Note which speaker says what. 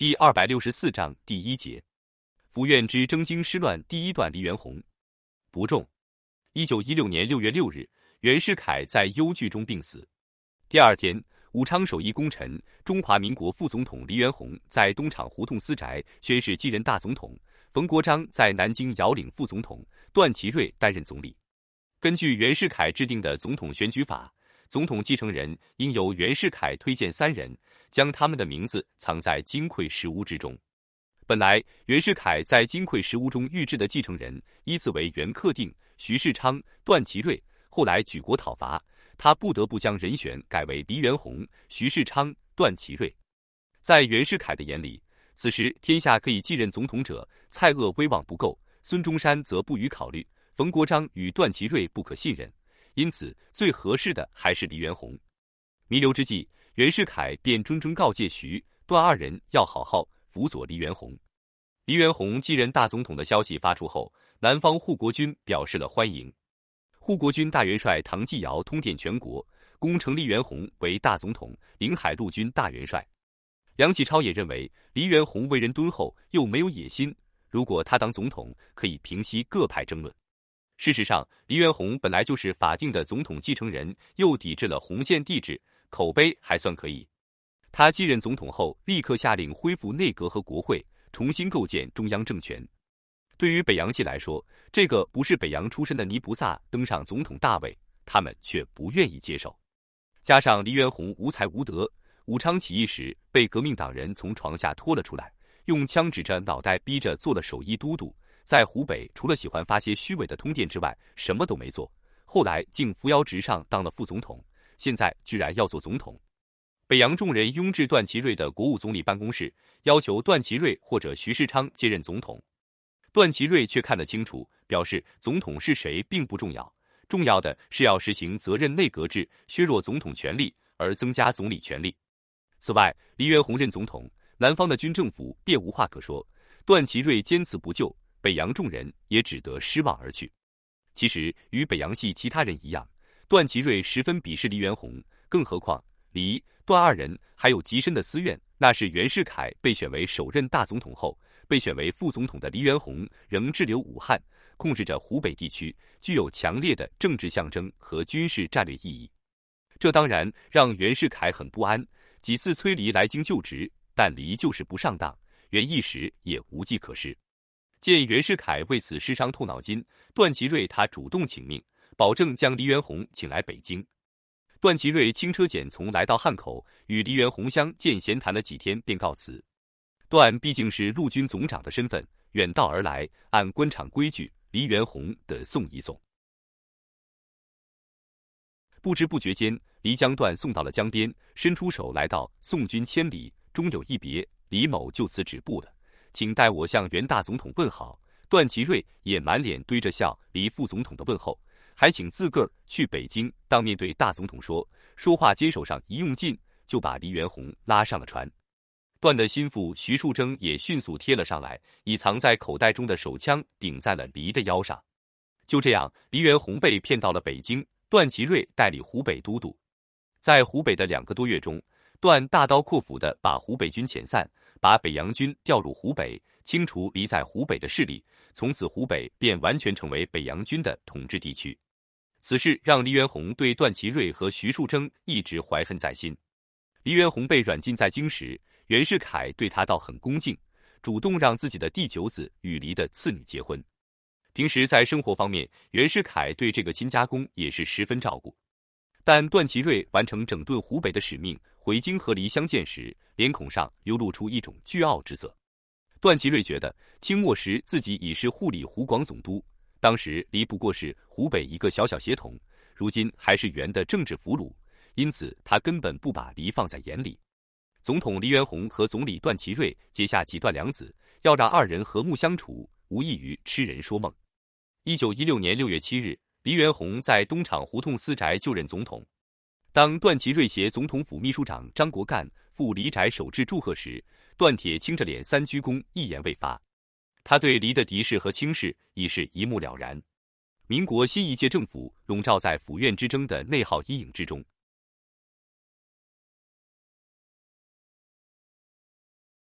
Speaker 1: 第二百六十四章第一节，福院之征京失乱第一段。黎元洪不中。一九一六年六月六日，袁世凯在忧惧中病死。第二天，武昌首义功臣、中华民国副总统黎元洪在东厂胡同私宅宣誓继任大总统，冯国璋在南京遥领副总统，段祺瑞担任总理。根据袁世凯制定的总统选举法，总统继承人应由袁世凯推荐三人。将他们的名字藏在金匮石屋之中。本来袁世凯在金匮石屋中预置的继承人依次为袁克定、徐世昌、段祺瑞。后来举国讨伐，他不得不将人选改为黎元洪、徐世昌、段祺瑞。在袁世凯的眼里，此时天下可以继任总统者，蔡锷威望不够，孙中山则不予考虑，冯国璋与段祺瑞不可信任，因此最合适的还是黎元洪。弥留之际。袁世凯便谆谆告诫徐段二人要好好辅佐黎元洪。黎元洪继任大总统的消息发出后，南方护国军表示了欢迎。护国军大元帅唐继尧通电全国，恭称黎元洪为大总统、领海陆军大元帅。梁启超也认为黎元洪为人敦厚，又没有野心，如果他当总统，可以平息各派争论。事实上，黎元洪本来就是法定的总统继承人，又抵制了洪宪帝制。口碑还算可以。他继任总统后，立刻下令恢复内阁和国会，重新构建中央政权。对于北洋系来说，这个不是北洋出身的泥菩萨登上总统大位，他们却不愿意接受。加上黎元洪无才无德，武昌起义时被革命党人从床下拖了出来，用枪指着脑袋逼着做了首义都督。在湖北，除了喜欢发些虚伪的通电之外，什么都没做。后来竟扶摇直上，当了副总统。现在居然要做总统，北洋众人拥至段祺瑞的国务总理办公室，要求段祺瑞或者徐世昌接任总统。段祺瑞却看得清楚，表示总统是谁并不重要，重要的是要实行责任内阁制，削弱总统权力而增加总理权力。此外，黎元洪任总统，南方的军政府便无话可说；段祺瑞坚持不就，北洋众人也只得失望而去。其实与北洋系其他人一样。段祺瑞十分鄙视黎元洪，更何况黎段二人还有极深的私怨。那是袁世凯被选为首任大总统后，被选为副总统的黎元洪仍滞留武汉，控制着湖北地区，具有强烈的政治象征和军事战略意义。这当然让袁世凯很不安，几次催黎来京就职，但黎就是不上当，袁一时也无计可施。见袁世凯为此失伤透脑筋，段祺瑞他主动请命。保证将黎元洪请来北京。段祺瑞轻车简从来到汉口，与黎元洪相见闲谈了几天，便告辞。段毕竟是陆军总长的身份，远道而来，按官场规矩，黎元洪得送一送。不知不觉间，黎将段送到了江边，伸出手来到送君千里，终有一别。李某就此止步了，请代我向袁大总统问好。段祺瑞也满脸堆着笑，黎副总统的问候。还请自个儿去北京当面对大总统说，说话接手上一用劲，就把黎元洪拉上了船。段的心腹徐树铮也迅速贴了上来，以藏在口袋中的手枪顶在了黎的腰上。就这样，黎元洪被骗到了北京，段祺瑞代理湖北都督。在湖北的两个多月中，段大刀阔斧地把湖北军遣散，把北洋军调入湖北，清除离在湖北的势力。从此，湖北便完全成为北洋军的统治地区。此事让黎元洪对段祺瑞和徐树铮一直怀恨在心。黎元洪被软禁在京时，袁世凯对他倒很恭敬，主动让自己的第九子与黎的次女结婚。平时在生活方面，袁世凯对这个亲家公也是十分照顾。但段祺瑞完成整顿湖北的使命，回京和黎相见时，脸孔上流露出一种倨傲之色。段祺瑞觉得，清末时自己已是护理湖广总督。当时黎不过是湖北一个小小协同，如今还是袁的政治俘虏，因此他根本不把黎放在眼里。总统黎元洪和总理段祺瑞结下几段梁子，要让二人和睦相处，无异于痴人说梦。一九一六年六月七日，黎元洪在东厂胡同私宅就任总统。当段祺瑞携总统府秘书长张国干赴黎宅首致祝贺时，段铁青着脸三鞠躬，一言未发。他对黎的敌视和轻视已是一目了然。民国新一届政府笼罩在府院之争的内耗阴影之中，